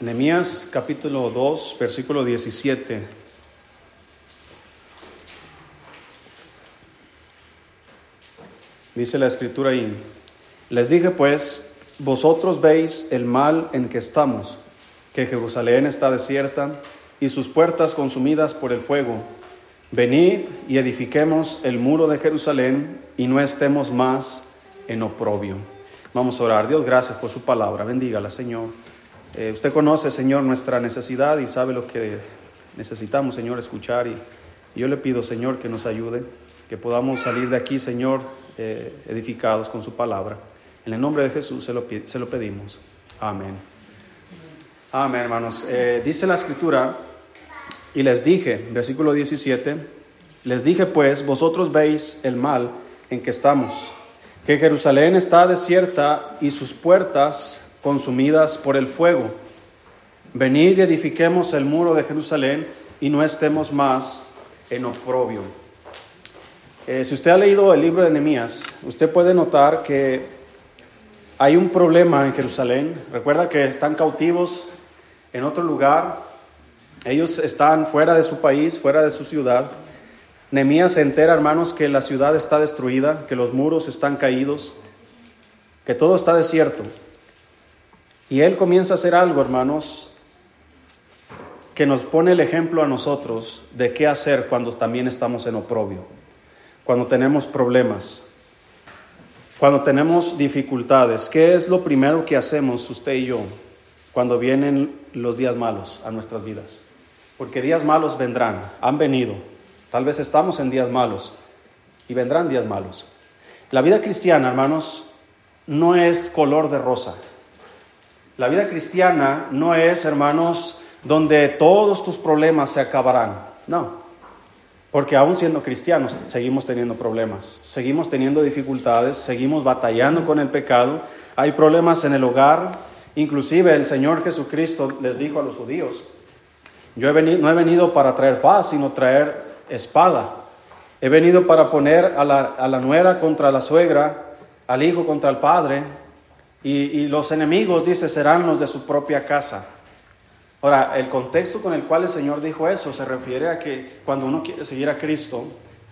Nehemías capítulo 2, versículo 17. Dice la escritura ahí, les dije pues, vosotros veis el mal en que estamos, que Jerusalén está desierta y sus puertas consumidas por el fuego. Venid y edifiquemos el muro de Jerusalén y no estemos más en oprobio. Vamos a orar. Dios, gracias por su palabra. Bendígala, Señor. Eh, usted conoce, Señor, nuestra necesidad y sabe lo que necesitamos, Señor, escuchar. Y, yo le pido, Señor, que nos ayude, que podamos salir de aquí, Señor, eh, edificados con su palabra. En el nombre de Jesús se lo, se lo pedimos. Amén. Amén, hermanos. Eh, dice la escritura, y les dije, versículo 17, les dije pues, vosotros veis el mal en que estamos, que Jerusalén está desierta y sus puertas consumidas por el fuego. Venid y edifiquemos el muro de Jerusalén y no estemos más en oprobio. Eh, si usted ha leído el libro de Nehemías, usted puede notar que hay un problema en Jerusalén. Recuerda que están cautivos en otro lugar. Ellos están fuera de su país, fuera de su ciudad. Nehemías se entera, hermanos, que la ciudad está destruida, que los muros están caídos, que todo está desierto. Y Él comienza a hacer algo, hermanos, que nos pone el ejemplo a nosotros de qué hacer cuando también estamos en oprobio, cuando tenemos problemas, cuando tenemos dificultades. ¿Qué es lo primero que hacemos usted y yo cuando vienen los días malos a nuestras vidas? Porque días malos vendrán, han venido. Tal vez estamos en días malos y vendrán días malos. La vida cristiana, hermanos, no es color de rosa. La vida cristiana no es, hermanos, donde todos tus problemas se acabarán. No, porque aún siendo cristianos seguimos teniendo problemas, seguimos teniendo dificultades, seguimos batallando con el pecado, hay problemas en el hogar, inclusive el Señor Jesucristo les dijo a los judíos, yo no he venido para traer paz, sino traer espada. He venido para poner a la, a la nuera contra la suegra, al hijo contra el padre, y, los enemigos, dice, serán los de su propia casa. Ahora, el contexto con el cual el Señor dijo eso se refiere a que cuando uno quiere seguir a Cristo,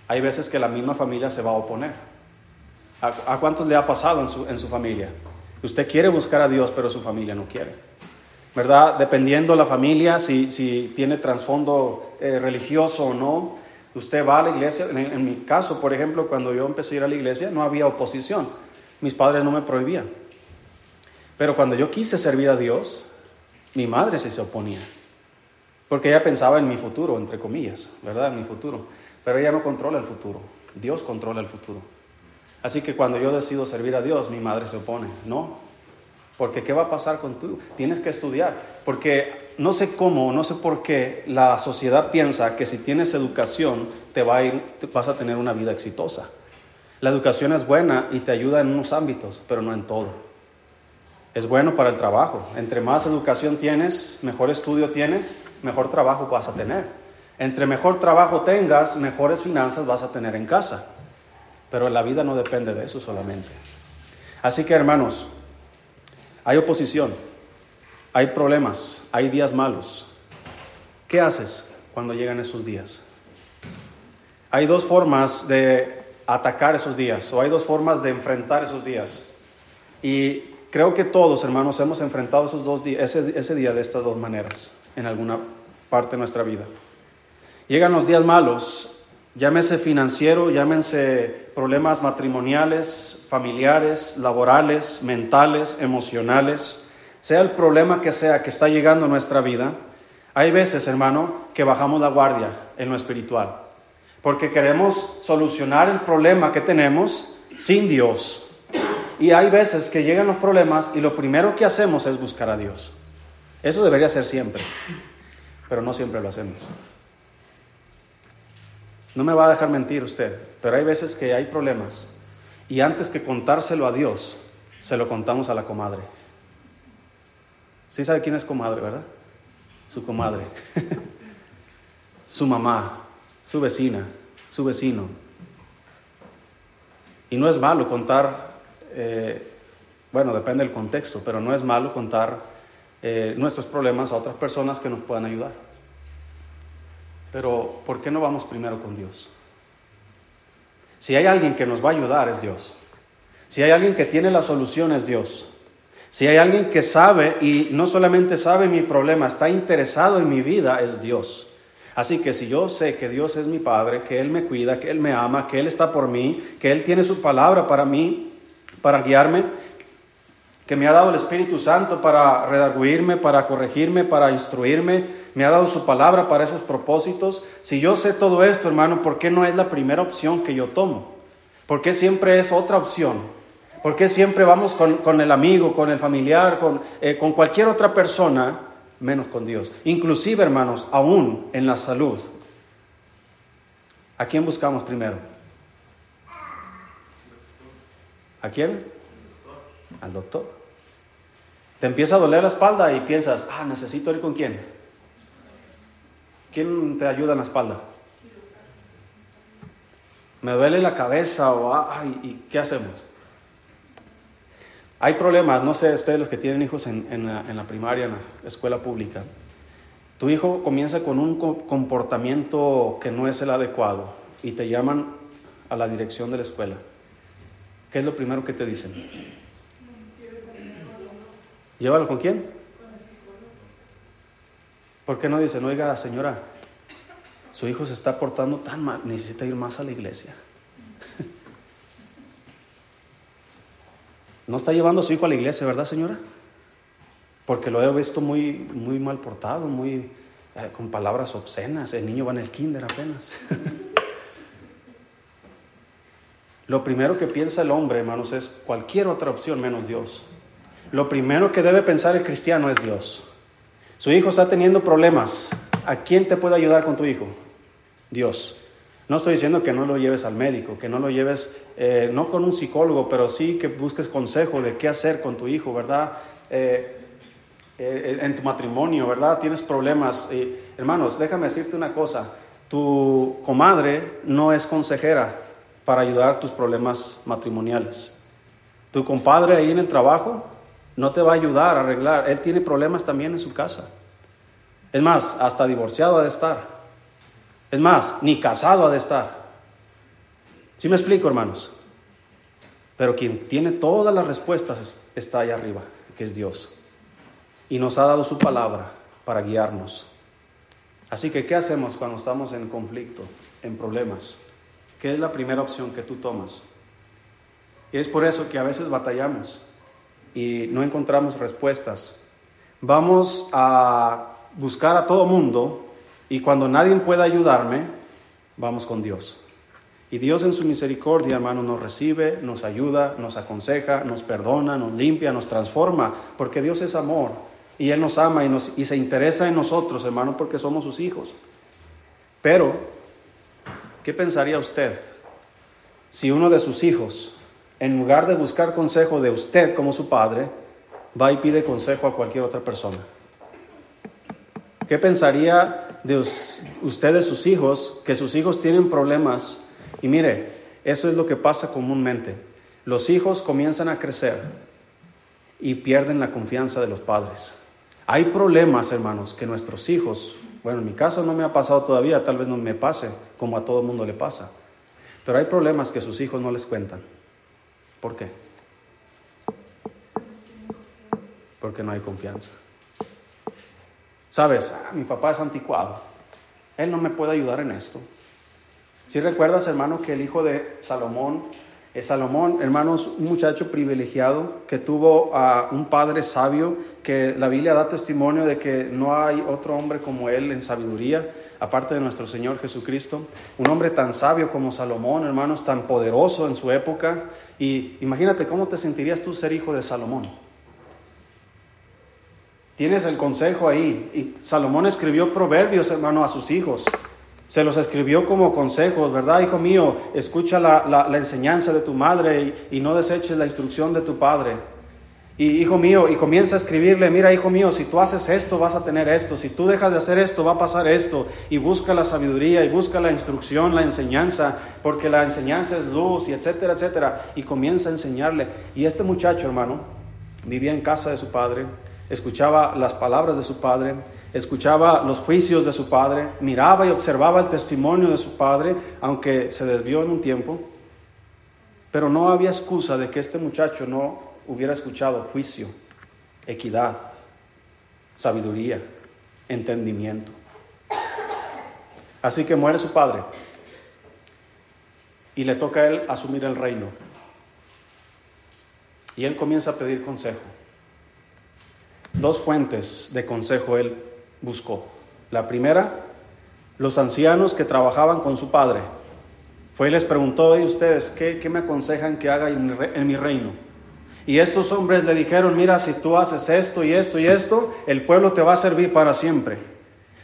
hay veces que la misma familia se va a oponer. ¿A, cuántos le ha pasado en su, en su familia? Usted quiere buscar a Dios, pero su familia no quiere. ¿Verdad? Dependiendo la familia, si, si tiene trasfondo eh, religioso o no, usted va a la iglesia. en mi caso, por ejemplo, cuando yo empecé a ir a la iglesia, no había oposición. Mis padres no me prohibían. Pero cuando yo quise servir a Dios, mi madre se oponía. Porque ella pensaba en mi futuro, entre comillas, ¿verdad? En mi futuro. Pero ella no controla el futuro. Dios controla el futuro. Así que cuando yo decido servir a Dios, mi madre se opone. No. Porque ¿qué va a pasar con tú? Tienes que estudiar. Porque no sé cómo, no sé por qué la sociedad piensa que si tienes educación te va a ir, vas a tener una vida exitosa. La educación es buena y te ayuda en unos ámbitos, pero no en todo es bueno para el trabajo. Entre más educación tienes, mejor estudio tienes, mejor trabajo vas a tener. Entre mejor trabajo tengas, mejores finanzas vas a tener en casa. Pero la vida no depende de eso solamente. Así que hermanos, hay oposición, hay problemas, hay días malos. ¿Qué haces cuando llegan esos días? Hay dos formas de atacar esos días o hay dos formas de enfrentar esos días. Y Creo que todos, hermanos, hemos enfrentado esos dos días, ese, día de estas dos maneras en alguna parte de nuestra vida. Llegan los días malos, llámese financiero, llámense problemas matrimoniales, familiares, laborales, mentales, emocionales, sea el problema que sea que está llegando a nuestra vida, hay veces, hermano, que bajamos la guardia en lo espiritual, porque queremos solucionar el problema que tenemos sin Dios, y hay veces que llegan los problemas y lo primero que hacemos es buscar a Dios. Eso debería ser siempre, pero no siempre lo hacemos. No me va a dejar mentir usted, pero hay veces que hay problemas y antes que contárselo a Dios, se lo contamos a la comadre. ¿Sí sabe quién es comadre, verdad? Su comadre, su mamá, su vecina, su vecino. Y no es malo contar eh, bueno, depende del contexto, pero no es malo contar eh, nuestros problemas a otras personas que nos puedan ayudar. Pero, ¿por qué no vamos primero con Dios? Si hay alguien que nos va a ayudar es Dios. Si hay alguien que tiene la solución es Dios. Si hay alguien que sabe y no solamente sabe mi problema, está interesado en mi vida es Dios. Así que si yo sé que Dios es mi Padre, que Él me cuida, que Él me ama, que Él está por mí, que Él tiene su palabra para mí, para guiarme, que me ha dado el Espíritu Santo para redarguirme, para corregirme, para instruirme, me ha dado su palabra para esos propósitos. Si yo sé todo esto, hermano, ¿por qué no es la primera opción que yo tomo? ¿Por qué siempre es otra opción? ¿Por qué siempre vamos con, el amigo, con el familiar, con, eh, con cualquier otra persona menos con Dios. Inclusive, hermanos, aún en la salud. ¿A quién buscamos primero? ¿A quién? Al doctor. Te empieza a doler la espalda y piensas, ah, necesito ir con quién. ¿Quién te ayuda en la espalda? Me duele la cabeza o, ay, ¿y qué hacemos? Hay problemas, no sé, ustedes los que tienen hijos en, la, primaria, en la escuela pública. Tu hijo comienza con un comportamiento que no es el adecuado y te llaman a la dirección de la escuela. ¿Qué es lo primero que te dicen? ¿Llévalo con quién? ¿Por qué no dicen, oiga, señora, su hijo se está portando tan mal, necesita ir más a la iglesia? No está llevando a su hijo a la iglesia, ¿verdad, señora? Porque lo he visto muy, muy mal portado, muy eh, con palabras obscenas. El niño va en el kinder apenas. lo primero que piensa el hombre, hermanos, es cualquier otra opción menos Dios. Lo primero que debe pensar el cristiano es Dios. Su hijo está teniendo problemas. ¿A quién te puede ayudar con tu hijo? Dios. No estoy diciendo que no lo lleves al médico, que no lo lleves, eh, no con un psicólogo, pero sí que busques consejo de qué hacer con tu hijo, ¿verdad? Eh, eh, en tu matrimonio, ¿verdad? Tienes problemas. hermanos, déjame decirte una cosa. Tu comadre no es consejera para ayudar tus problemas matrimoniales. Tu compadre ahí en el trabajo no te va a ayudar a arreglar. Él tiene problemas también en su casa. Es más, hasta divorciado ha de estar. Es más, ni casado ha de estar. ¿Sí me explico, hermanos? Pero quien tiene todas las respuestas está allá arriba, que es Dios. Y nos ha dado su palabra para guiarnos. Así que, ¿qué hacemos cuando estamos en conflicto, en problemas? ¿Qué es la primera opción que tú tomas? Y es por eso que a veces batallamos y no encontramos respuestas. Vamos a buscar a todo mundo y cuando nadie pueda ayudarme, vamos con Dios. Y Dios en su misericordia, hermano, nos recibe, nos ayuda, nos aconseja, nos perdona, nos limpia, nos transforma, porque Dios es amor y Él nos ama y, nos, y se interesa en nosotros, hermano, porque somos sus hijos. Pero, ¿qué pensaría usted si uno de sus hijos, en lugar de buscar consejo de usted como su padre, va y pide consejo a cualquier otra persona? ¿Qué pensaría de ustedes, sus hijos, que sus hijos tienen problemas. Y mire, eso es lo que pasa comúnmente. Los hijos comienzan a crecer y pierden la confianza de los padres. Hay problemas, hermanos, que nuestros hijos, bueno, en mi caso no me ha pasado todavía, tal vez no me pase, como a todo mundo le pasa. Pero hay problemas que sus hijos no les cuentan. ¿Por qué? Porque no hay confianza. Sabes, ah, mi papá es anticuado. Él no me puede ayudar en esto. Si recuerdas, hermano, que el hijo de Salomón, Salomón, hermanos, un muchacho privilegiado que tuvo a un padre sabio, que la Biblia da testimonio de que no hay otro hombre como él en sabiduría, aparte de nuestro Señor Jesucristo. Un hombre tan sabio como Salomón, hermanos, tan poderoso en su época. Y imagínate cómo te sentirías tú ser hijo de Salomón. Tienes el consejo ahí. Y Salomón escribió proverbios, hermano, a sus hijos. Se los escribió como consejos, ¿verdad, hijo mío? Escucha la, enseñanza de tu madre y, no deseches la instrucción de tu padre. Y hijo mío, y comienza a escribirle, mira, hijo mío, si tú haces esto, vas a tener esto. Si tú dejas de hacer esto, va a pasar esto. Y busca la sabiduría y busca la instrucción, la enseñanza, porque la enseñanza es luz y etcétera, etcétera. Y comienza a enseñarle. Y este muchacho, hermano, vivía en casa de su padre escuchaba las palabras de su padre, escuchaba los juicios de su padre, miraba y observaba el testimonio de su padre, aunque se desvió en un tiempo. Pero no había excusa de que este muchacho no hubiera escuchado juicio, equidad, sabiduría, entendimiento. Así que muere su padre y le toca a él asumir el reino. Y él comienza a pedir consejo. Dos fuentes de consejo él buscó. La primera, los ancianos que trabajaban con su padre. Fue y les preguntó, ¿y ustedes qué, qué me aconsejan que haga en mi reino? Y estos hombres le dijeron, mira, si tú haces esto y esto y esto, el pueblo te va a servir para siempre.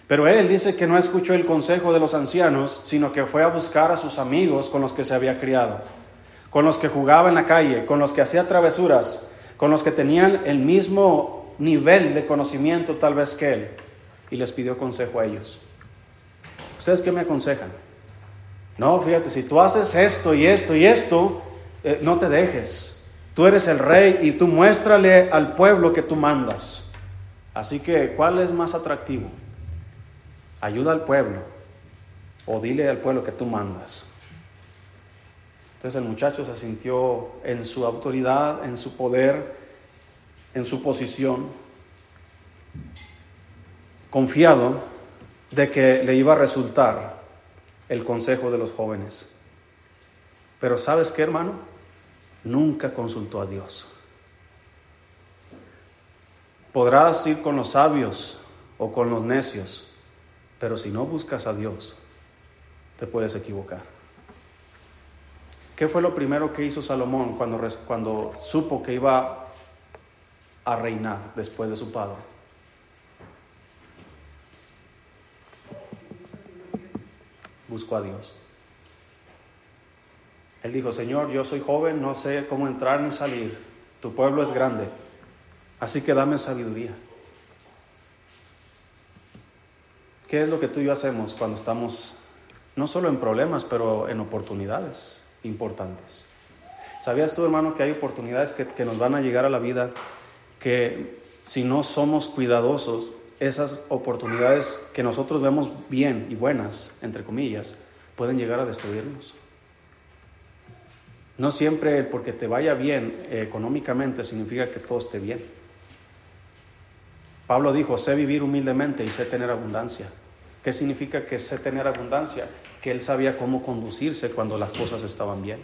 Pero él dice que no escuchó el consejo de los ancianos, sino que fue a buscar a sus amigos con los que se había criado, con los que jugaba en la calle, con los que hacía travesuras, con los que tenían el mismo nivel de conocimiento tal vez que él, y les pidió consejo a ellos. ¿Ustedes qué me aconsejan? No, fíjate, si tú haces esto y esto y esto, eh, no te dejes. Tú eres el rey y tú muéstrale al pueblo que tú mandas. Así que, ¿cuál es más atractivo? Ayuda al pueblo o dile al pueblo que tú mandas. Entonces el muchacho se sintió en su autoridad, en su poder, en su posición, confiado de que le iba a resultar el consejo de los jóvenes. Pero ¿sabes qué, hermano? nunca consultó a Dios. Podrás ir con los sabios o con los necios, pero si no buscas a Dios, te puedes equivocar. ¿Qué fue lo primero que hizo Salomón cuando, cuando supo que iba a reinar después de su padre? Buscó a Dios. Él dijo, Señor, yo soy joven, no sé cómo entrar ni salir. Tu pueblo es grande, así que dame sabiduría. ¿Qué es lo que tú y yo hacemos cuando estamos no solo en problemas, pero en oportunidades importantes? ¿Sabías tú, hermano, que hay oportunidades que, que nos van a llegar a la vida que si no somos cuidadosos, esas oportunidades que nosotros vemos bien y buenas, entre comillas, pueden llegar a destruirnos? No siempre porque te vaya bien económicamente significa que todo esté bien. Pablo dijo, sé vivir humildemente y sé tener abundancia. ¿Qué significa que sé tener abundancia? Que él sabía cómo conducirse cuando las cosas estaban bien.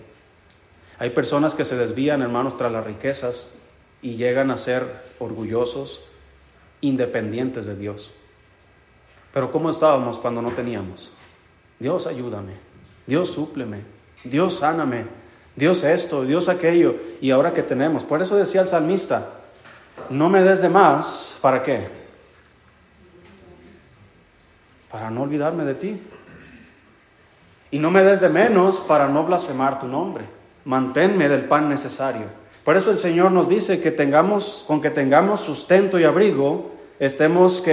Hay personas que se desvían, hermanos, tras las riquezas y llegan a ser orgullosos, independientes de Dios. Pero ¿cómo estábamos cuando no teníamos? Dios ayúdame, Dios súpleme, Dios sáname, Dios esto, Dios aquello, y ahora que tenemos. Por eso decía el salmista, no me des de más, ¿para qué? Para no olvidarme de ti. Y no me des de menos para no blasfemar tu nombre. Manténme del pan necesario. Por eso el Señor nos dice que tengamos, con que tengamos sustento y abrigo, estemos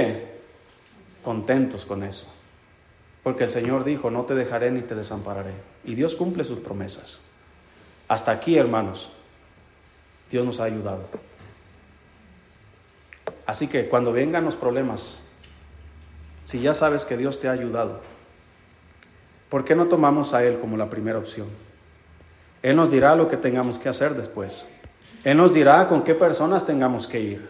contentos con eso. Porque el Señor dijo, no te dejaré ni te desampararé. Y Dios cumple sus promesas. Hasta aquí, hermanos, Dios nos ha ayudado. Así que cuando vengan los problemas, si ya sabes que Dios te ha ayudado, ¿por qué no tomamos a Él como la primera opción? Él nos dirá lo que tengamos que hacer después. Él nos dirá con qué personas tengamos que ir.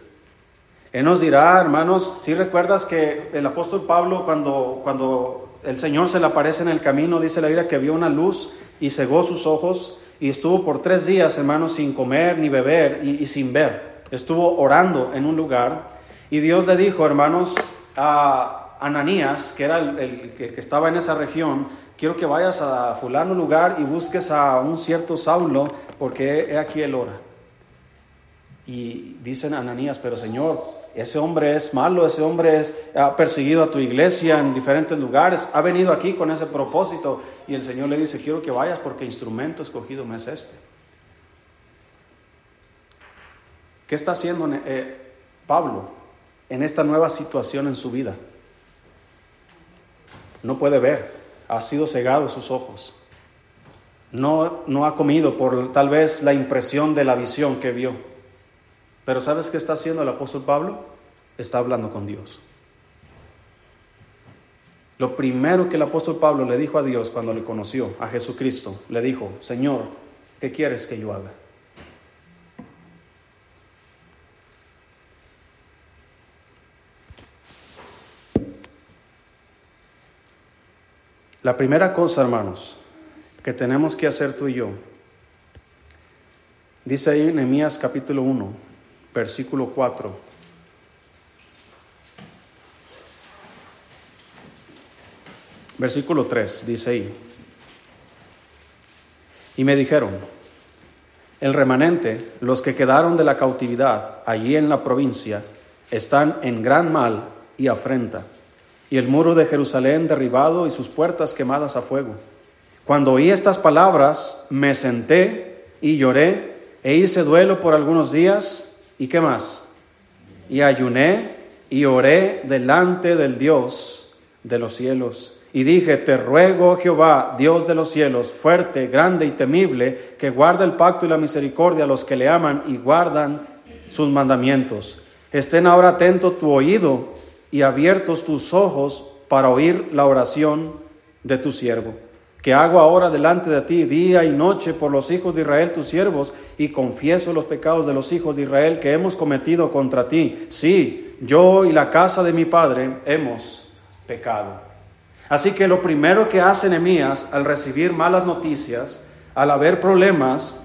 Él nos dirá, hermanos, si recuerdas que el apóstol Pablo cuando, cuando el Señor se le aparece en el camino, dice la Biblia que vio una luz y cegó sus ojos y estuvo por tres días, hermanos, sin comer ni beber y, sin ver. Estuvo orando en un lugar y Dios le dijo, hermanos, a Ananías, que era el, que, estaba en esa región, quiero que vayas a fulano lugar y busques a un cierto Saulo, porque he aquí el hora. Y dicen Ananías, pero Señor, ese hombre es malo, ese hombre ha perseguido a tu iglesia en diferentes lugares, ha venido aquí con ese propósito y el Señor le dice, quiero que vayas porque instrumento escogido me es este. ¿Qué está haciendo eh, Pablo en esta nueva situación en su vida? No puede ver, ha sido cegado sus ojos. No, no ha comido por tal vez la impresión de la visión que vio. Pero ¿sabes qué está haciendo el apóstol Pablo? Está hablando con Dios. Lo primero que el apóstol Pablo le dijo a Dios cuando le conoció, a Jesucristo, le dijo, Señor, ¿qué quieres que yo haga? La primera cosa, hermanos, que tenemos que hacer tú y yo, dice ahí en Nehemías capítulo 1, versículo 4. Versículo 3 dice ahí. Y me dijeron, el remanente, los que quedaron de la cautividad allí en la provincia, están en gran mal y afrenta y el muro de Jerusalén derribado y sus puertas quemadas a fuego. Cuando oí estas palabras, me senté y lloré e hice duelo por algunos días. ¿Y qué más? Y ayuné y oré delante del Dios de los cielos. Y dije, te ruego, Jehová, Dios de los cielos, fuerte, grande y temible, que guarda el pacto y la misericordia a los que le aman y guardan sus mandamientos. Estén ahora atento tu oído y abiertos tus ojos para oír la oración de tu siervo, que hago ahora delante de ti día y noche por los hijos de Israel, tus siervos, y confieso los pecados de los hijos de Israel que hemos cometido contra ti. Sí, yo y la casa de mi padre hemos pecado. Así que lo primero que hace Nehemías al recibir malas noticias, al haber problemas,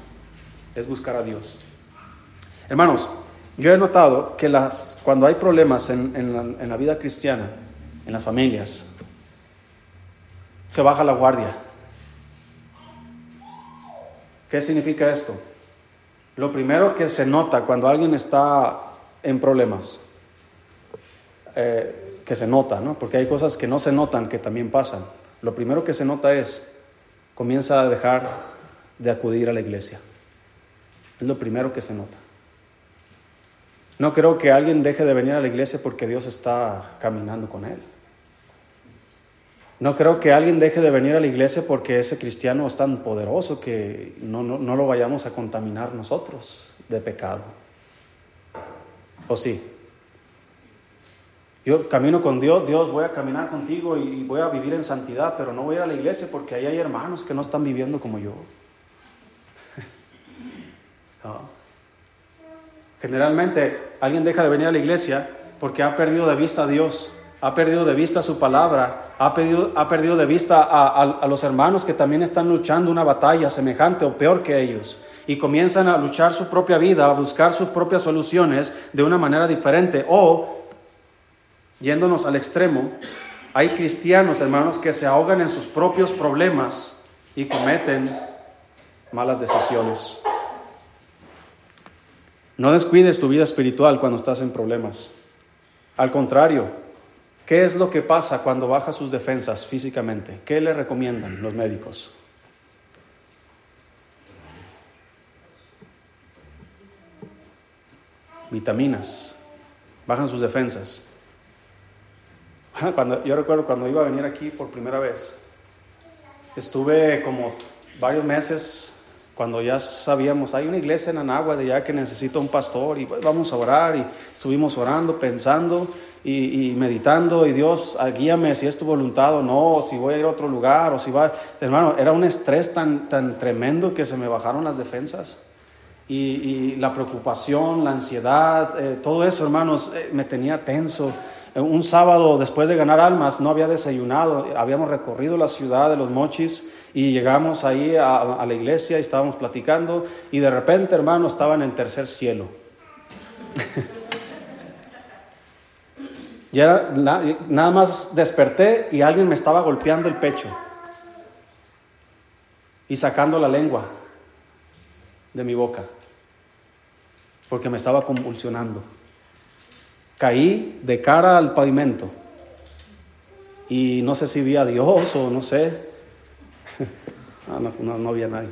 es buscar a Dios. Hermanos, yo he notado que las, cuando hay problemas en, la, vida cristiana, en las familias, se baja la guardia. ¿Qué significa esto? Lo primero que se nota cuando alguien está en problemas, eh, que se nota, ¿no? Porque hay cosas que no se notan que también pasan. Lo primero que se nota es, comienza a dejar de acudir a la iglesia. Es lo primero que se nota. No creo que alguien deje de venir a la iglesia porque Dios está caminando con él. No creo que alguien deje de venir a la iglesia porque ese cristiano es tan poderoso que no, no, lo vayamos a contaminar nosotros de pecado. ¿O sí? Yo camino con Dios, Dios voy a caminar contigo y voy a vivir en santidad, pero no voy a ir a la iglesia porque ahí hay hermanos que no están viviendo como yo. no. Generalmente alguien deja de venir a la iglesia porque ha perdido de vista a Dios, ha perdido de vista su palabra, ha perdido, de vista a, los hermanos que también están luchando una batalla semejante o peor que ellos y comienzan a luchar su propia vida, a buscar sus propias soluciones de una manera diferente. O, yéndonos al extremo, hay cristianos, hermanos, que se ahogan en sus propios problemas y cometen malas decisiones. No descuides tu vida espiritual cuando estás en problemas. Al contrario, ¿qué es lo que pasa cuando baja sus defensas físicamente? ¿Qué le recomiendan los médicos? Vitaminas. Bajan sus defensas. Cuando, yo recuerdo cuando iba a venir aquí por primera vez, estuve como varios meses cuando ya sabíamos, hay una iglesia en Anagua de ya que necesita un pastor y pues vamos a orar y estuvimos orando, pensando y, meditando y Dios, guíame si es tu voluntad o no, si voy a ir a otro lugar o si va, hermano, era un estrés tan, tan tremendo que se me bajaron las defensas. Y, la preocupación, la ansiedad, eh, todo eso, hermanos, eh, me tenía tenso. Un sábado después de ganar almas no había desayunado, habíamos recorrido la ciudad de los mochis y llegamos ahí a, la iglesia y estábamos platicando y de repente, hermano, estaba en el tercer cielo. ya nada más desperté y alguien me estaba golpeando el pecho y sacando la lengua de mi boca porque me estaba convulsionando. Caí de cara al pavimento y no sé si vi a Dios o no sé, Ah, no, no, había nadie.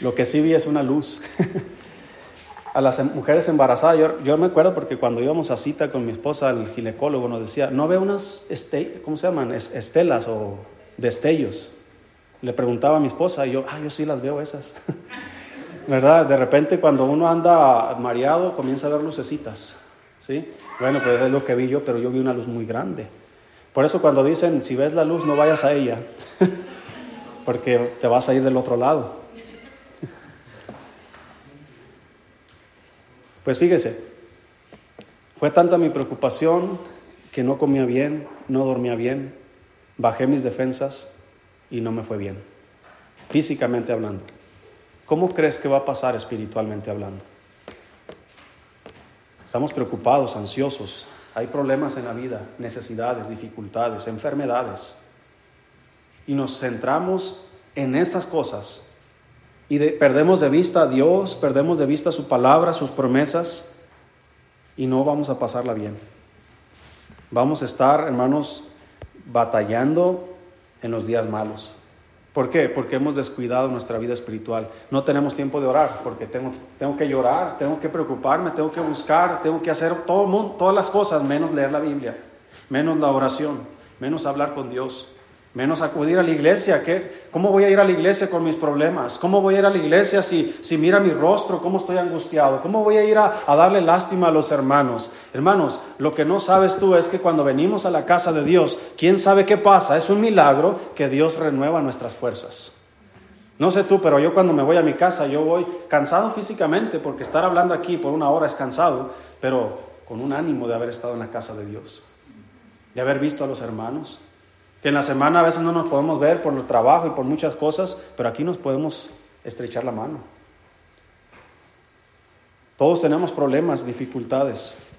Lo que sí vi es una luz. a las em, mujeres embarazadas, yo, me acuerdo porque cuando íbamos a cita con mi esposa, el ginecólogo nos decía, ¿no ve unas, este, ¿cómo se llaman? Estelas o destellos. Le preguntaba a mi esposa y yo, ah, yo sí las veo esas. ¿Verdad? De repente cuando uno anda mareado comienza a ver lucecitas. ¿Sí? Bueno, pues es lo que vi yo, pero yo vi una luz muy grande. Por eso cuando dicen, si ves la luz, no vayas a ella, porque te vas a ir del otro lado. Pues fíjese, fue tanta mi preocupación que no comía bien, no dormía bien, bajé mis defensas y no me fue bien, físicamente hablando. ¿Cómo crees que va a pasar espiritualmente hablando? Estamos preocupados, ansiosos, hay problemas en la vida, necesidades, dificultades, enfermedades. Y nos centramos en estas cosas y perdemos de vista a Dios, perdemos de vista su palabra, sus promesas y no vamos a pasarla bien. Vamos a estar, hermanos, batallando en los días malos. ¿Por qué? Porque hemos descuidado nuestra vida espiritual. No tenemos tiempo de orar, porque tengo, tengo que llorar, tengo que preocuparme, tengo que buscar, tengo que hacer todo, todas las cosas, menos leer la Biblia, menos la oración, menos hablar con Dios menos acudir a la iglesia. ¿qué? ¿Cómo voy a ir a la iglesia con mis problemas? ¿Cómo voy a ir a la iglesia si, si mira mi rostro? ¿Cómo estoy angustiado? ¿Cómo voy a ir a, a, darle lástima a los hermanos? Hermanos, lo que no sabes tú es que cuando venimos a la casa de Dios, ¿quién sabe qué pasa? Es un milagro que Dios renueva nuestras fuerzas. No sé tú, pero yo cuando me voy a mi casa, yo voy cansado físicamente, porque estar hablando aquí por una hora es cansado, pero con un ánimo de haber estado en la casa de Dios, de haber visto a los hermanos, que en la semana a veces no nos podemos ver por el trabajo y por muchas cosas, pero aquí nos podemos estrechar la mano. Todos tenemos problemas, dificultades.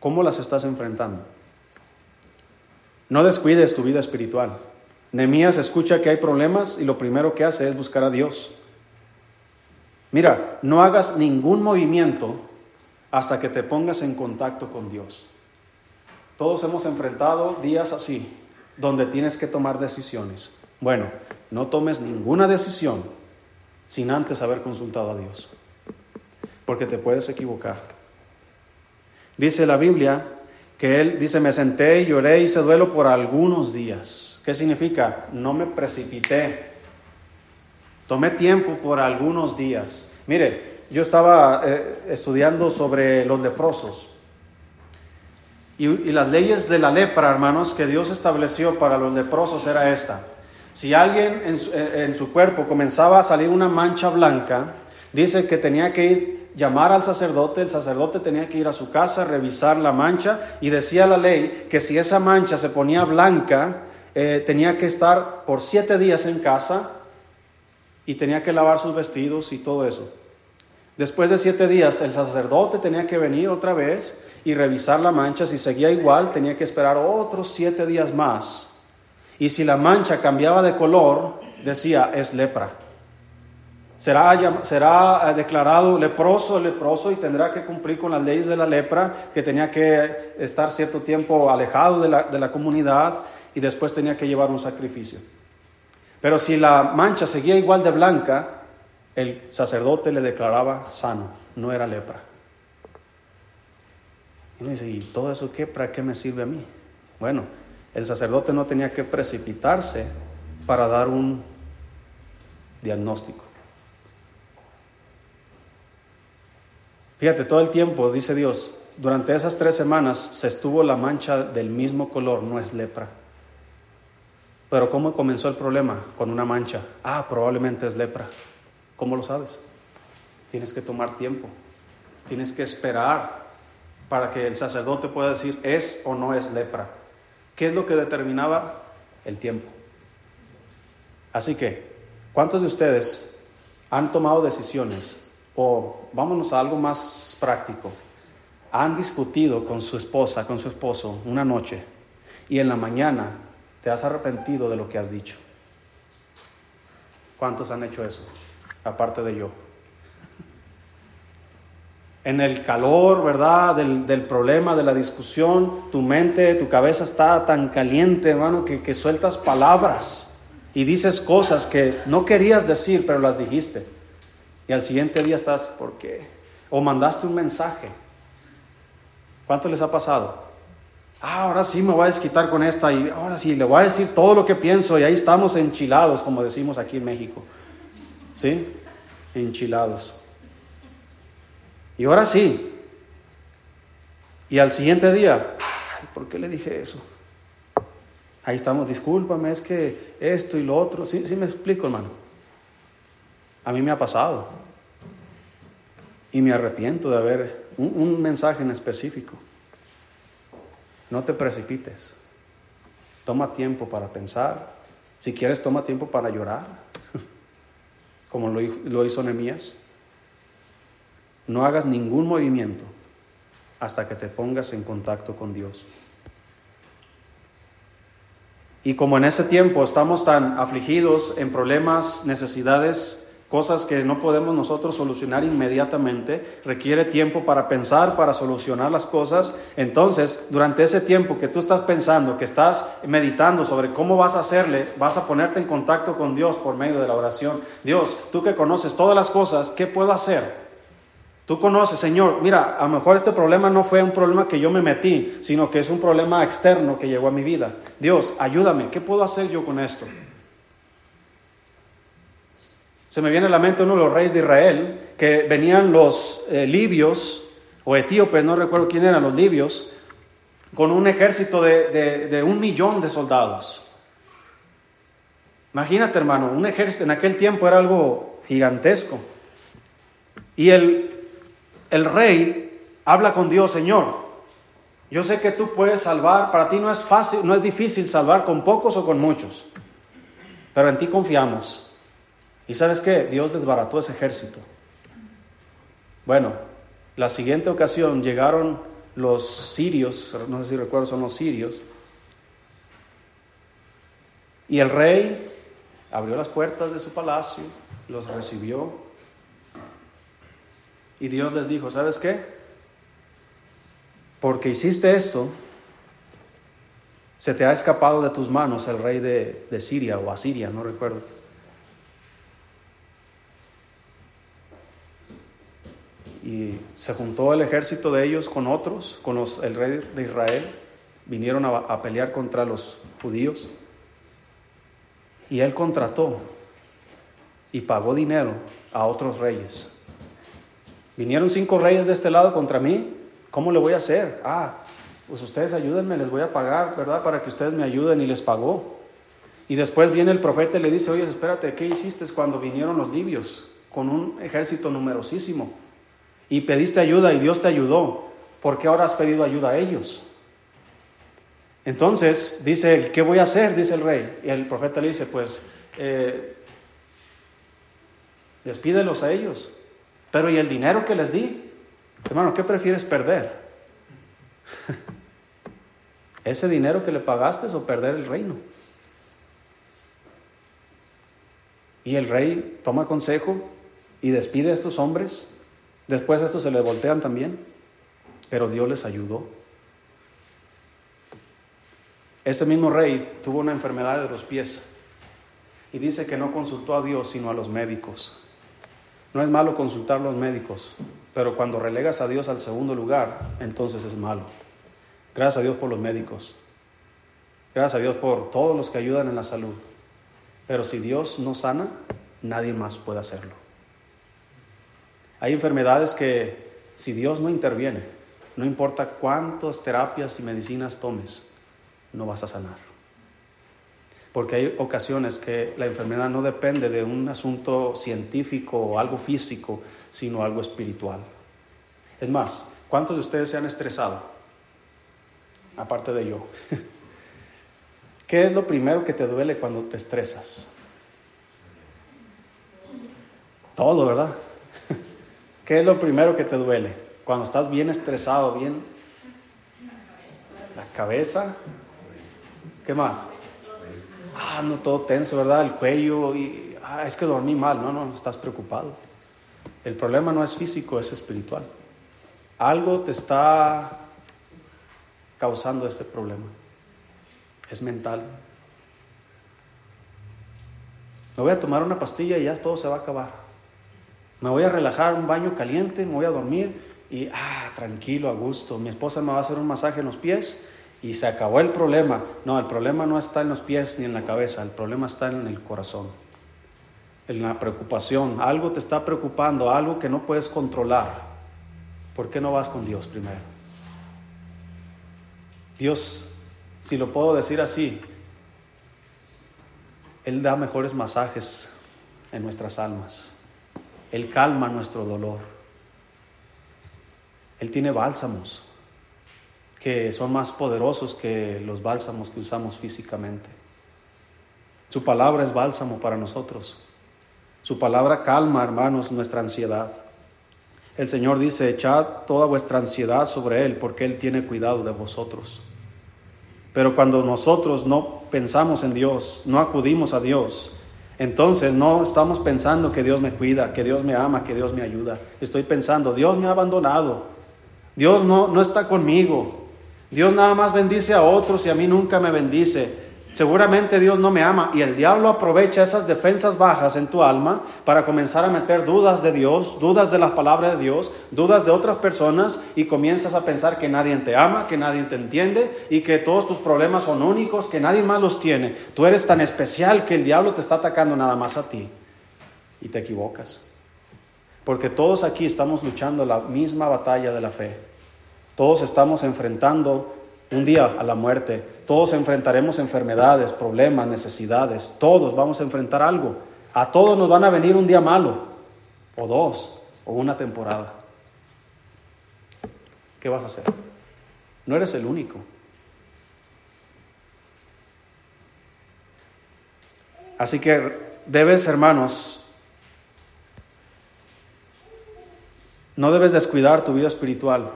¿Cómo las estás enfrentando? No descuides tu vida espiritual. Nemías escucha que hay problemas y lo primero que hace es buscar a Dios. Mira, no hagas ningún movimiento hasta que te pongas en contacto con Dios. Todos hemos enfrentado días así, donde tienes que tomar decisiones. Bueno, no tomes ninguna decisión sin antes haber consultado a Dios, porque te puedes equivocar. Dice la Biblia que él dice, me senté y lloré y hice duelo por algunos días. ¿Qué significa? No me precipité. Tomé tiempo por algunos días. Mire, yo estaba eh, estudiando sobre los leprosos y, las leyes de la lepra, hermanos, que Dios estableció para los leprosos era esta. Si alguien en su, en su cuerpo comenzaba a salir una mancha blanca, dice que tenía que ir llamar al sacerdote, el sacerdote tenía que ir a su casa, revisar la mancha y decía la ley que si esa mancha se ponía blanca, eh, tenía que estar por siete días en casa y tenía que lavar sus vestidos y todo eso. Después de siete días el sacerdote tenía que venir otra vez y revisar la mancha. Si seguía igual, tenía que esperar otros siete días más. Y si la mancha cambiaba de color, decía, es lepra. Será, será eh, declarado leproso, leproso y tendrá que cumplir con las leyes de la lepra, que tenía que estar cierto tiempo alejado de la, de la comunidad y después tenía que llevar un sacrificio. Pero si la mancha seguía igual de blanca, el sacerdote le declaraba sano, no era lepra. Y uno dice, ¿y todo eso qué? ¿Para qué me sirve a mí? Bueno, el sacerdote no tenía que precipitarse para dar un diagnóstico. Fíjate, todo el tiempo, dice Dios, durante esas tres semanas se estuvo la mancha del mismo color, no es lepra. Pero ¿cómo comenzó el problema? Con una mancha. Ah, probablemente es lepra. ¿Cómo lo sabes? Tienes que tomar tiempo. Tienes que esperar para que el sacerdote pueda decir es o no es lepra. ¿Qué es lo que determinaba? El tiempo. Así que, ¿cuántos de ustedes han tomado decisiones o vámonos a algo más práctico? Han discutido con su esposa, con su esposo una noche y en la mañana te has arrepentido de lo que has dicho. ¿Cuántos han hecho eso? Aparte de yo en el calor, ¿verdad? Del, problema, de la discusión, tu mente, tu cabeza está tan caliente, hermano, que, que sueltas palabras y dices cosas que no querías decir, pero las dijiste. Y al siguiente día estás, ¿por qué? O mandaste un mensaje. ¿Cuánto les ha pasado? Ah, ahora sí me voy a desquitar con esta y ahora sí le voy a decir todo lo que pienso y ahí estamos enchilados, como decimos aquí en México. ¿Sí? enchilados. Y ahora sí. Y al siguiente día, ¿por qué le dije eso? Ahí estamos, discúlpame, es que esto y lo otro. Sí, sí me explico, hermano. A mí me ha pasado. Y me arrepiento de haber un, mensaje en específico. No te precipites. Toma tiempo para pensar. Si quieres, toma tiempo para llorar, como lo, lo hizo Nehemías. No hagas ningún movimiento hasta que te pongas en contacto con Dios. Y como en ese tiempo estamos tan afligidos en problemas, necesidades, cosas que no podemos nosotros solucionar inmediatamente, requiere tiempo para pensar, para solucionar las cosas. Entonces, durante ese tiempo que tú estás pensando, que estás meditando sobre cómo vas a hacerle, vas a ponerte en contacto con Dios por medio de la oración. Dios, tú que conoces todas las cosas, ¿qué puedo hacer? Tú conoces, Señor, mira, a lo mejor este problema no fue un problema que yo me metí, sino que es un problema externo que llegó a mi vida. Dios, ayúdame, ¿qué puedo hacer yo con esto? Se me viene a la mente uno de los reyes de Israel, que venían los eh, libios, o etíopes, no recuerdo quién eran los libios, con un ejército de, de un millón de soldados. Imagínate, hermano, un ejército en aquel tiempo era algo gigantesco. Y el, el rey habla con Dios, Señor, yo sé que tú puedes salvar, para ti no es fácil, no es difícil salvar con pocos o con muchos, pero en ti confiamos. ¿Y sabes qué? Dios desbarató ese ejército. Bueno, la siguiente ocasión llegaron los sirios, no sé si recuerdo, son los sirios, y el rey abrió las puertas de su palacio, los recibió y Dios les dijo, ¿sabes qué? Porque hiciste esto, se te ha escapado de tus manos el rey de, Siria o Asiria, no recuerdo. Y se juntó el ejército de ellos con otros, con los, el rey de Israel, vinieron a, a pelear contra los judíos. Y él contrató y pagó dinero a otros reyes Vinieron cinco reyes de este lado contra mí. ¿Cómo le voy a hacer? Ah, pues ustedes ayúdenme, les voy a pagar, ¿verdad? Para que ustedes me ayuden y les pagó. Y después viene el profeta y le dice, oye, espérate, ¿qué hiciste cuando vinieron los libios con un ejército numerosísimo? Y pediste ayuda y Dios te ayudó. ¿Por qué ahora has pedido ayuda a ellos? Entonces dice, ¿qué voy a hacer? Dice el rey. Y el profeta le dice, pues eh, despídelos a ellos. Pero ¿y el dinero que les di? Hermano, ¿qué prefieres perder? ¿Ese dinero que le pagaste o perder el reino? Y el rey toma consejo y despide a estos hombres. Después estos se les voltean también. Pero Dios les ayudó. Ese mismo rey tuvo una enfermedad de los pies y dice que no consultó a Dios sino a los médicos. No es malo consultar los médicos, pero cuando relegas a Dios al segundo lugar, entonces es malo. Gracias a Dios por los médicos. Gracias a Dios por todos los que ayudan en la salud. Pero si Dios no sana, nadie más puede hacerlo. Hay enfermedades que si Dios no interviene, no importa cuántas terapias y medicinas tomes, no vas a sanar porque hay ocasiones que la enfermedad no depende de un asunto científico o algo físico, sino algo espiritual. Es más, ¿cuántos de ustedes se han estresado? Aparte de yo. ¿Qué es lo primero que te duele cuando te estresas? Todo, ¿verdad? ¿Qué es lo primero que te duele? Cuando estás bien estresado, bien... La cabeza. ¿Qué más? Ah, no, todo tenso, ¿verdad? El cuello, y ah, es que dormí mal. No, no, estás preocupado. El problema no es físico, es espiritual. Algo te está causando este problema. Es mental. Me voy a tomar una pastilla y ya todo se va a acabar. Me voy a relajar, un baño caliente, me voy a dormir y, ah, tranquilo, a gusto. Mi esposa me va a hacer un masaje en los pies y se acabó el problema. No, el problema no está en los pies ni en la cabeza, el problema está en el corazón. en la preocupación, algo te está preocupando, algo que no puedes controlar, ¿por qué no vas con Dios primero? Dios, si lo puedo decir así, Él da mejores masajes en nuestras almas. Él calma nuestro dolor. Él tiene bálsamos que son más poderosos que los bálsamos que usamos físicamente. Su palabra es bálsamo para nosotros. Su palabra calma, hermanos, nuestra ansiedad. El Señor dice, echad toda vuestra ansiedad sobre Él, porque Él tiene cuidado de vosotros. Pero cuando nosotros no pensamos en Dios, no acudimos a Dios, entonces no estamos pensando que Dios me cuida, que Dios me ama, que Dios me ayuda. Estoy pensando, Dios me ha abandonado, Dios no, no está conmigo, Dios nada más bendice a otros y a mí nunca me bendice. Seguramente Dios no me ama y el diablo aprovecha esas defensas bajas en tu alma para comenzar a meter dudas de Dios, dudas de la palabra de Dios, dudas de otras personas y comienzas a pensar que nadie te ama, que nadie te entiende y que todos tus problemas son únicos, que nadie más los tiene. Tú eres tan especial que el diablo te está atacando nada más a ti y te equivocas. Porque todos aquí estamos luchando la misma batalla de la fe. Todos estamos enfrentando un día a la muerte. Todos enfrentaremos enfermedades, problemas, necesidades. Todos vamos a enfrentar algo. A todos nos van a venir un día malo, o dos, o una temporada. ¿Qué vas a hacer? No eres el único. Así que debes, hermanos, no debes descuidar tu vida espiritual.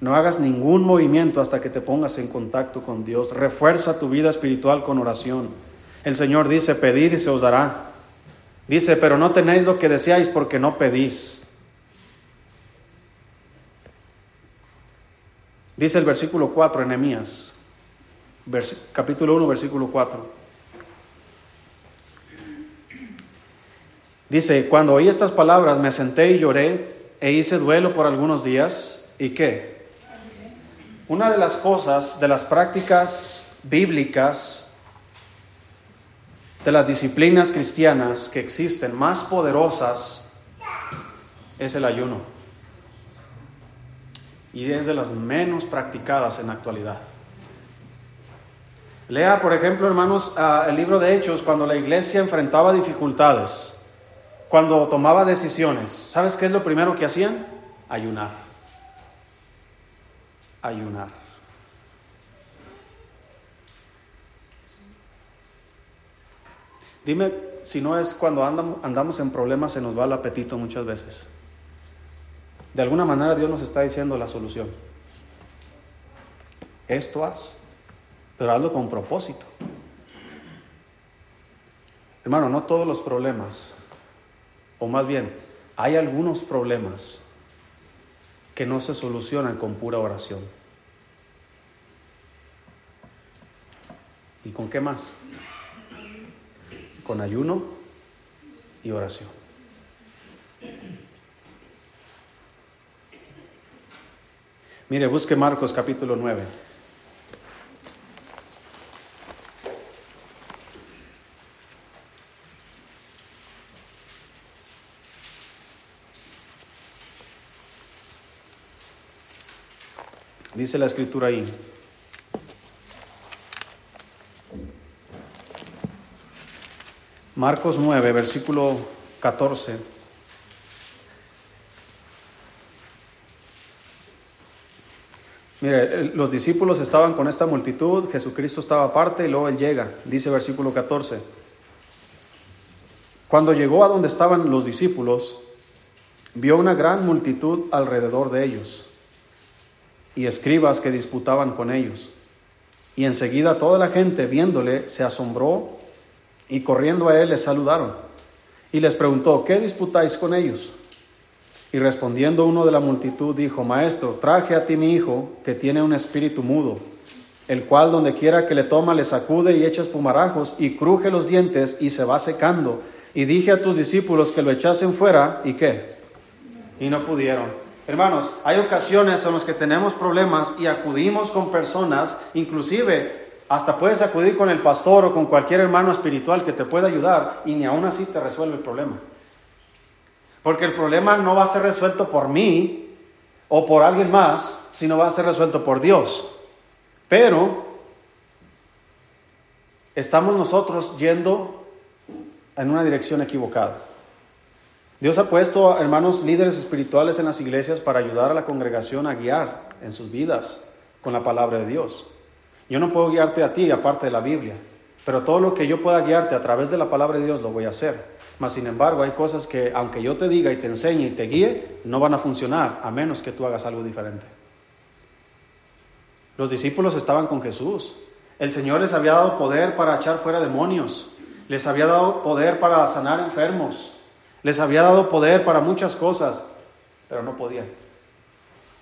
No hagas ningún movimiento hasta que te pongas en contacto con Dios. Refuerza tu vida espiritual con oración. El Señor dice, pedid y se os dará. Dice, pero no tenéis lo que deseáis porque no pedís. Dice el versículo 4 en capítulo 1, versículo 4. Dice, cuando oí estas palabras me senté y lloré e hice duelo por algunos días. ¿Y qué? Una de las cosas, de las prácticas bíblicas, de las disciplinas cristianas que existen más poderosas, es el ayuno. Y es de las menos practicadas en la actualidad. Lea, por ejemplo, hermanos, el libro de Hechos, cuando la iglesia enfrentaba dificultades, cuando tomaba decisiones. ¿Sabes qué es lo primero que hacían? Ayunar ayunar. Dime si no es cuando andamos, en problemas se nos va el apetito muchas veces. De alguna manera Dios nos está diciendo la solución. Esto haz, pero hazlo con propósito. Hermano, no todos los problemas, o más bien, hay algunos problemas que no se solucionan con pura oración. ¿Y con qué más? Con ayuno y oración. Mire, busque Marcos capítulo 9. Dice la escritura ahí. Marcos 9, versículo 14. Mire, los discípulos estaban con esta multitud, Jesucristo estaba aparte y luego Él llega, dice versículo 14. Cuando llegó a donde estaban los discípulos, vio una gran multitud alrededor de ellos y escribas que disputaban con ellos. Y enseguida toda la gente viéndole se asombró y corriendo a él les saludaron. Y les preguntó, ¿qué disputáis con ellos? Y respondiendo uno de la multitud dijo, Maestro, traje a ti mi hijo que tiene un espíritu mudo, el cual donde quiera que le toma le sacude y echa espumarajos y cruje los dientes y se va secando. Y dije a tus discípulos que lo echasen fuera y qué? Y no pudieron. Hermanos, hay ocasiones en las que tenemos problemas y acudimos con personas, inclusive hasta puedes acudir con el pastor o con cualquier hermano espiritual que te pueda ayudar y ni aún así te resuelve el problema. Porque el problema no va a ser resuelto por mí o por alguien más, sino va a ser resuelto por Dios. Pero estamos nosotros yendo en una dirección equivocada. Dios ha puesto, hermanos, líderes espirituales en las iglesias para ayudar a la congregación a guiar en sus vidas con la palabra de Dios. Yo no puedo guiarte a ti aparte de la Biblia, pero todo lo que yo pueda guiarte a través de la palabra de Dios lo voy a hacer. Mas, sin embargo, hay cosas que, aunque yo te diga y te enseñe y te guíe, no van a funcionar a menos que tú hagas algo diferente. Los discípulos estaban con Jesús. El Señor les había dado poder para echar fuera demonios. Les había dado poder para sanar enfermos. Les había dado poder para muchas cosas, pero no podían.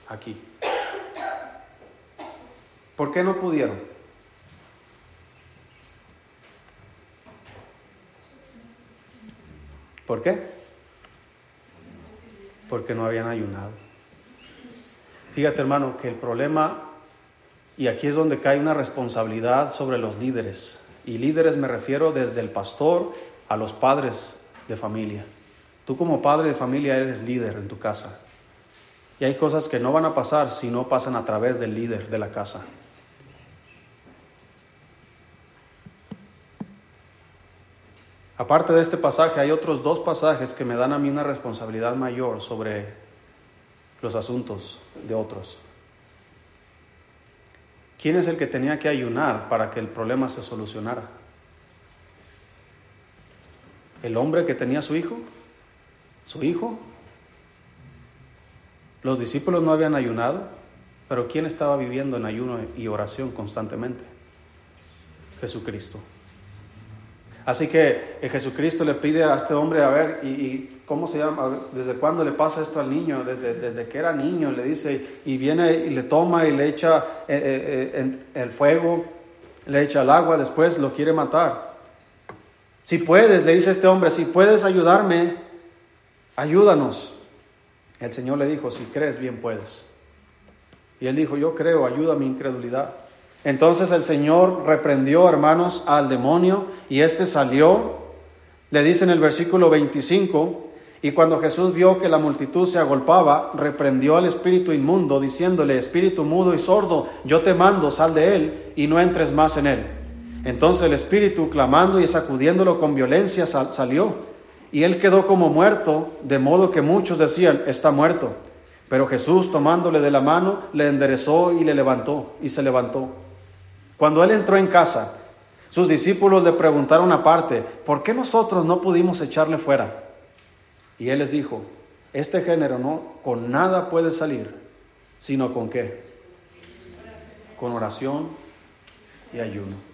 Aquí. ¿Por qué no pudieron? ¿Por qué? Porque no habían ayunado. Fíjate hermano que el problema, y aquí es donde cae una responsabilidad sobre los líderes, y líderes me refiero desde el pastor a los padres de familia. Tú como padre de familia eres líder en tu casa. Y hay cosas que no van a pasar si no pasan a través del líder de la casa. Aparte de este pasaje, hay otros dos pasajes que me dan a mí una responsabilidad mayor sobre los asuntos de otros. ¿Quién es el que tenía que ayunar para que el problema se solucionara? ¿El hombre que tenía su hijo? ¿Su hijo? Los discípulos no habían ayunado, pero ¿quién estaba viviendo en ayuno y oración constantemente? Jesucristo. Así que eh, Jesucristo le pide a este hombre, a ver, ¿y, cómo se llama? ¿Desde cuándo le pasa esto al niño? Desde, desde que era niño, le dice, y viene y le toma y le echa eh, eh, el fuego, le echa el agua, después lo quiere matar. Si puedes, le dice este hombre, si puedes ayudarme, ayúdanos. El Señor le dijo, si crees, bien puedes. Y él dijo, yo creo, ayuda a mi incredulidad. Entonces el Señor reprendió, hermanos, al demonio y éste salió. Le dice en el versículo 25, y cuando Jesús vio que la multitud se agolpaba, reprendió al espíritu inmundo, diciéndole, espíritu mudo y sordo, yo te mando, sal de él y no entres más en él. Entonces el espíritu, clamando y sacudiéndolo con violencia, salió, y él quedó como muerto, de modo que muchos decían, está muerto. Pero Jesús, tomándole de la mano, le enderezó y le levantó, y se levantó. Cuando él entró en casa, sus discípulos le preguntaron aparte, ¿por qué nosotros no pudimos echarle fuera? Y él les dijo, este género no con nada puede salir, sino con qué? Con oración y ayuno.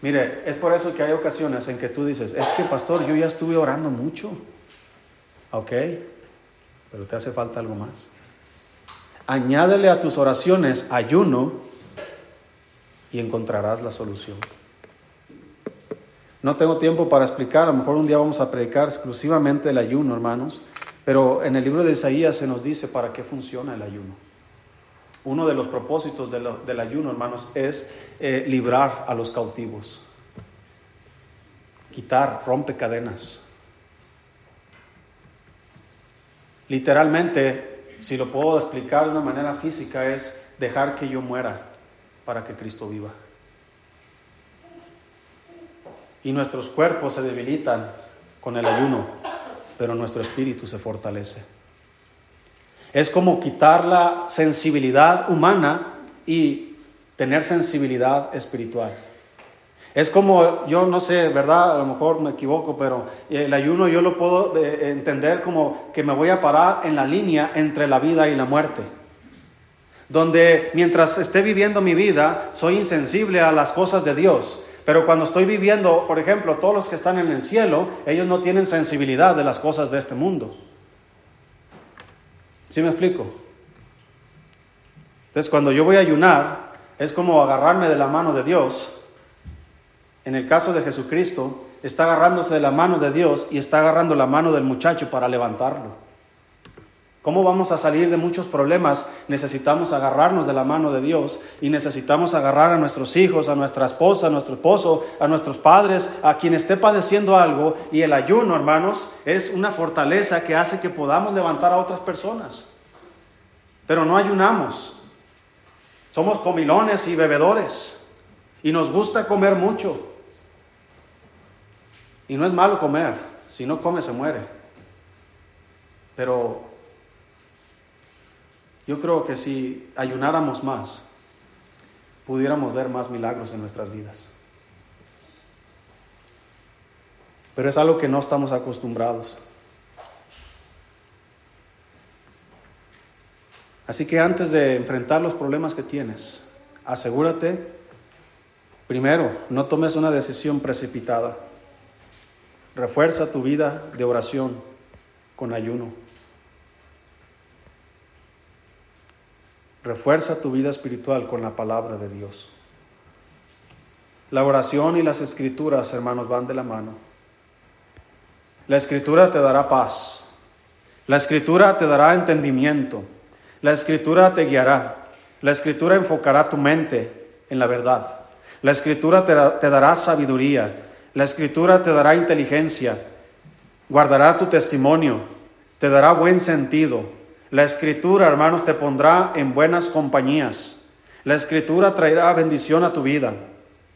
Mire, es por eso que hay ocasiones en que tú dices, es que pastor, yo ya estuve orando mucho. Ok, pero te hace falta algo más. Añádele a tus oraciones ayuno y encontrarás la solución. No tengo tiempo para explicar, a lo mejor un día vamos a predicar exclusivamente el ayuno, hermanos, pero en el libro de Isaías se nos dice para qué funciona el ayuno. Uno de los propósitos del ayuno, hermanos, es eh, librar a los cautivos, quitar, rompe cadenas. Literalmente, si lo puedo explicar de una manera física, es dejar que yo muera para que Cristo viva. Y nuestros cuerpos se debilitan con el ayuno, pero nuestro espíritu se fortalece. Es como quitar la sensibilidad humana y tener sensibilidad espiritual. Es como, yo no sé, ¿verdad? A lo mejor me equivoco, pero el ayuno yo lo puedo eh, entender como que me voy a parar en la línea entre la vida y la muerte donde mientras esté viviendo mi vida soy insensible a las cosas de Dios. Pero cuando estoy viviendo, por ejemplo, todos los que están en el cielo, ellos no tienen sensibilidad de las cosas de este mundo. ¿Sí me explico? Entonces, cuando yo voy a ayunar, es como agarrarme de la mano de Dios. En el caso de Jesucristo, está agarrándose de la mano de Dios y está agarrando la mano del muchacho para levantarlo. ¿Cómo vamos a salir de muchos problemas? Necesitamos agarrarnos de la mano de Dios y necesitamos agarrar a nuestros hijos, a nuestra esposa, a nuestro esposo, a nuestros padres, a quien esté padeciendo algo. Y el ayuno, hermanos, es una fortaleza que hace que podamos levantar a otras personas. Pero no ayunamos. Somos comilones y bebedores y nos gusta comer mucho. Y no es malo comer, si no come se muere. Pero yo creo que si ayunáramos más, pudiéramos ver más milagros en nuestras vidas. Pero es algo que no estamos acostumbrados. Así que antes de enfrentar los problemas que tienes, asegúrate, primero, no tomes una decisión precipitada. Refuerza tu vida de oración con ayuno. Refuerza tu vida espiritual con la palabra de Dios. La oración y las escrituras, hermanos, van de la mano. La escritura te dará paz. La escritura te dará entendimiento. La escritura te guiará. La escritura enfocará tu mente en la verdad. La escritura te, te dará sabiduría. La escritura te dará inteligencia. Guardará tu testimonio. Te dará buen sentido la escritura, hermanos, te pondrá en buenas compañías. La escritura traerá bendición a tu vida.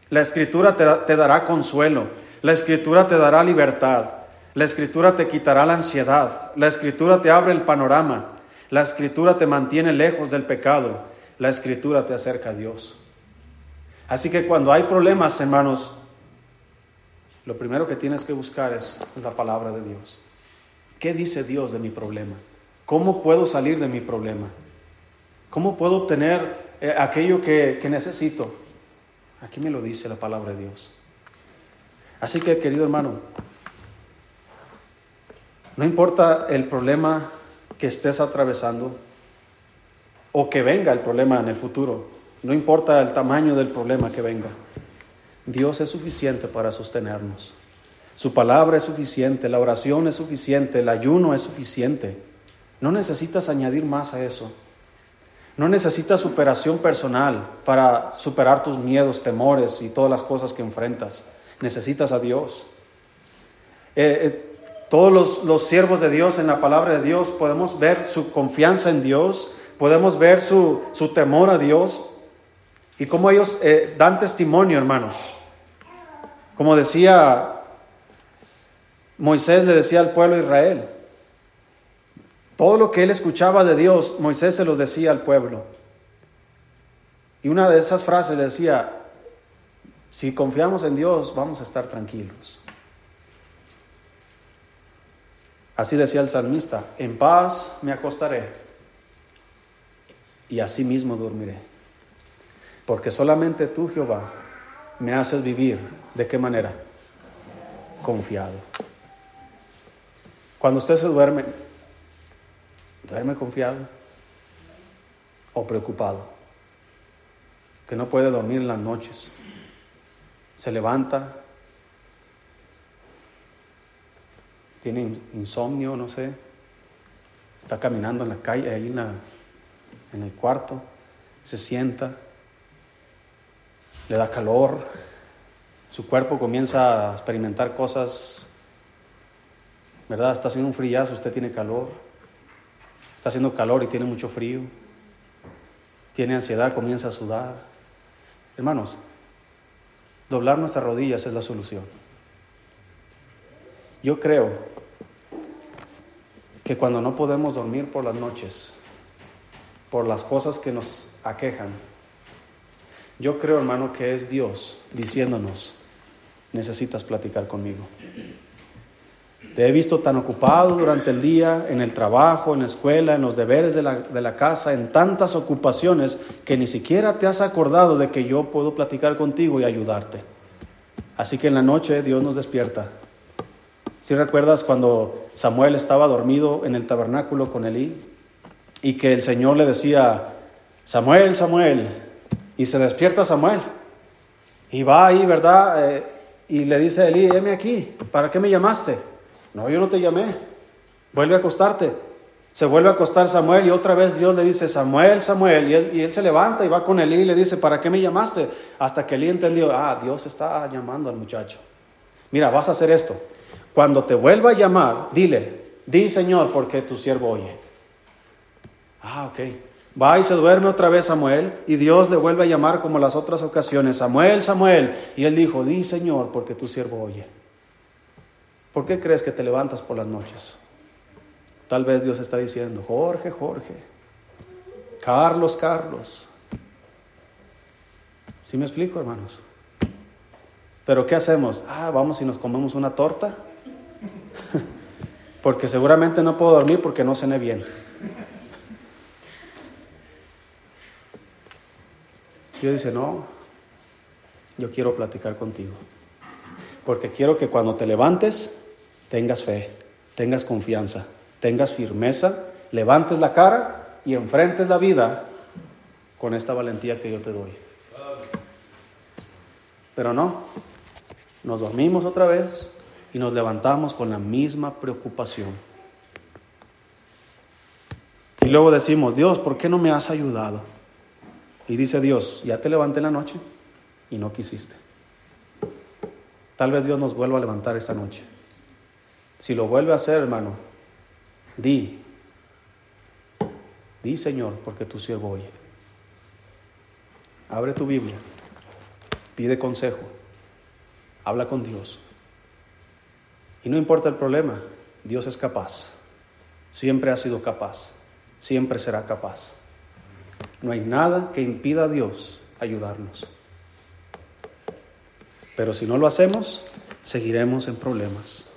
La escritura te, dará consuelo. La escritura te dará libertad. La escritura te quitará la ansiedad. La escritura te abre el panorama. La escritura te mantiene lejos del pecado. La escritura te acerca a Dios. Así que cuando hay problemas, hermanos, lo primero que tienes que buscar es la palabra de Dios. ¿Qué dice Dios de mi problema? ¿Cómo puedo salir de mi problema? ¿Cómo puedo obtener eh, aquello que, que necesito? Aquí me lo dice la palabra de Dios. Así que, querido hermano, no importa el problema que estés atravesando o que venga el problema en el futuro, no importa el tamaño del problema que venga, Dios es suficiente para sostenernos. Su palabra es suficiente, la oración es suficiente, el ayuno es suficiente. No necesitas añadir más a eso. No necesitas superación personal para superar tus miedos, temores y todas las cosas que enfrentas. Necesitas a Dios. Eh, eh, todos los, los, siervos de Dios en la palabra de Dios podemos ver su confianza en Dios, podemos ver su, su temor a Dios y cómo ellos eh, dan testimonio, hermanos. Como decía Moisés le decía al pueblo de Israel, todo lo que él escuchaba de Dios, Moisés se lo decía al pueblo. Y una de esas frases decía, si confiamos en Dios, vamos a estar tranquilos. Así decía el salmista, en paz me acostaré y así mismo dormiré. Porque solamente tú, Jehová, me haces vivir. ¿De qué manera? Confiado. Cuando usted se duerme, duerme confiado o preocupado, que no puede dormir en las noches. Se levanta, tiene insomnio, no sé, está caminando en la calle, ahí en, en el cuarto, se sienta, le da calor, su cuerpo comienza a experimentar cosas, ¿verdad? Está haciendo un frillazo, usted tiene calor Está haciendo calor y tiene mucho frío. Tiene ansiedad, comienza a sudar. Hermanos, doblar nuestras rodillas es la solución. Yo creo que cuando no podemos dormir por las noches, por las cosas que nos aquejan, yo creo, hermano, que es Dios diciéndonos, necesitas platicar conmigo. Te he visto tan ocupado durante el día, en el trabajo, en la escuela, en los deberes de la, casa, en tantas ocupaciones, que ni siquiera te has acordado de que yo puedo platicar contigo y ayudarte. Así que en la noche Dios nos despierta. Si recuerdas cuando Samuel estaba dormido en el tabernáculo con Elí y que el Señor le decía, Samuel, Samuel, y se despierta Samuel y va ahí, ¿verdad? Eh, y le dice a Elí, heme aquí, ¿para qué me llamaste? No, yo no te llamé. Vuelve a acostarte. Se vuelve a acostar Samuel y otra vez Dios le dice, Samuel, Samuel, y él, y él se levanta y va con Elí y le dice, ¿para qué me llamaste? Hasta que Elí entendió, ah, Dios está llamando al muchacho. Mira, vas a hacer esto. Cuando te vuelva a llamar, dile, di Señor, porque tu siervo oye. Ah, ok. Va y se duerme otra vez Samuel y Dios le vuelve a llamar como las otras ocasiones, Samuel, Samuel. Y él dijo, di Señor, porque tu siervo oye. ¿Por qué crees que te levantas por las noches? Tal vez Dios está diciendo, Jorge, Jorge, Carlos, Carlos. ¿Sí me explico, hermanos? Pero ¿qué hacemos? Ah, vamos y nos comemos una torta. porque seguramente no puedo dormir porque no cené bien. Dios dice, no, yo quiero platicar contigo. Porque quiero que cuando te levantes tengas fe, tengas confianza, tengas firmeza, levantes la cara y enfrentes la vida con esta valentía que yo te doy. Pero no, nos dormimos otra vez y nos levantamos con la misma preocupación. Y luego decimos, Dios, ¿por qué no me has ayudado? Y dice Dios, ya te levanté en la noche y no quisiste. Tal vez Dios nos vuelva a levantar esta noche. Si lo vuelve a hacer, hermano, di, di Señor, porque tu siervo oye. Abre tu Biblia, pide consejo, habla con Dios. Y no importa el problema, Dios es capaz, siempre ha sido capaz, siempre será capaz. No hay nada que impida a Dios ayudarnos. Pero si no lo hacemos, seguiremos en problemas.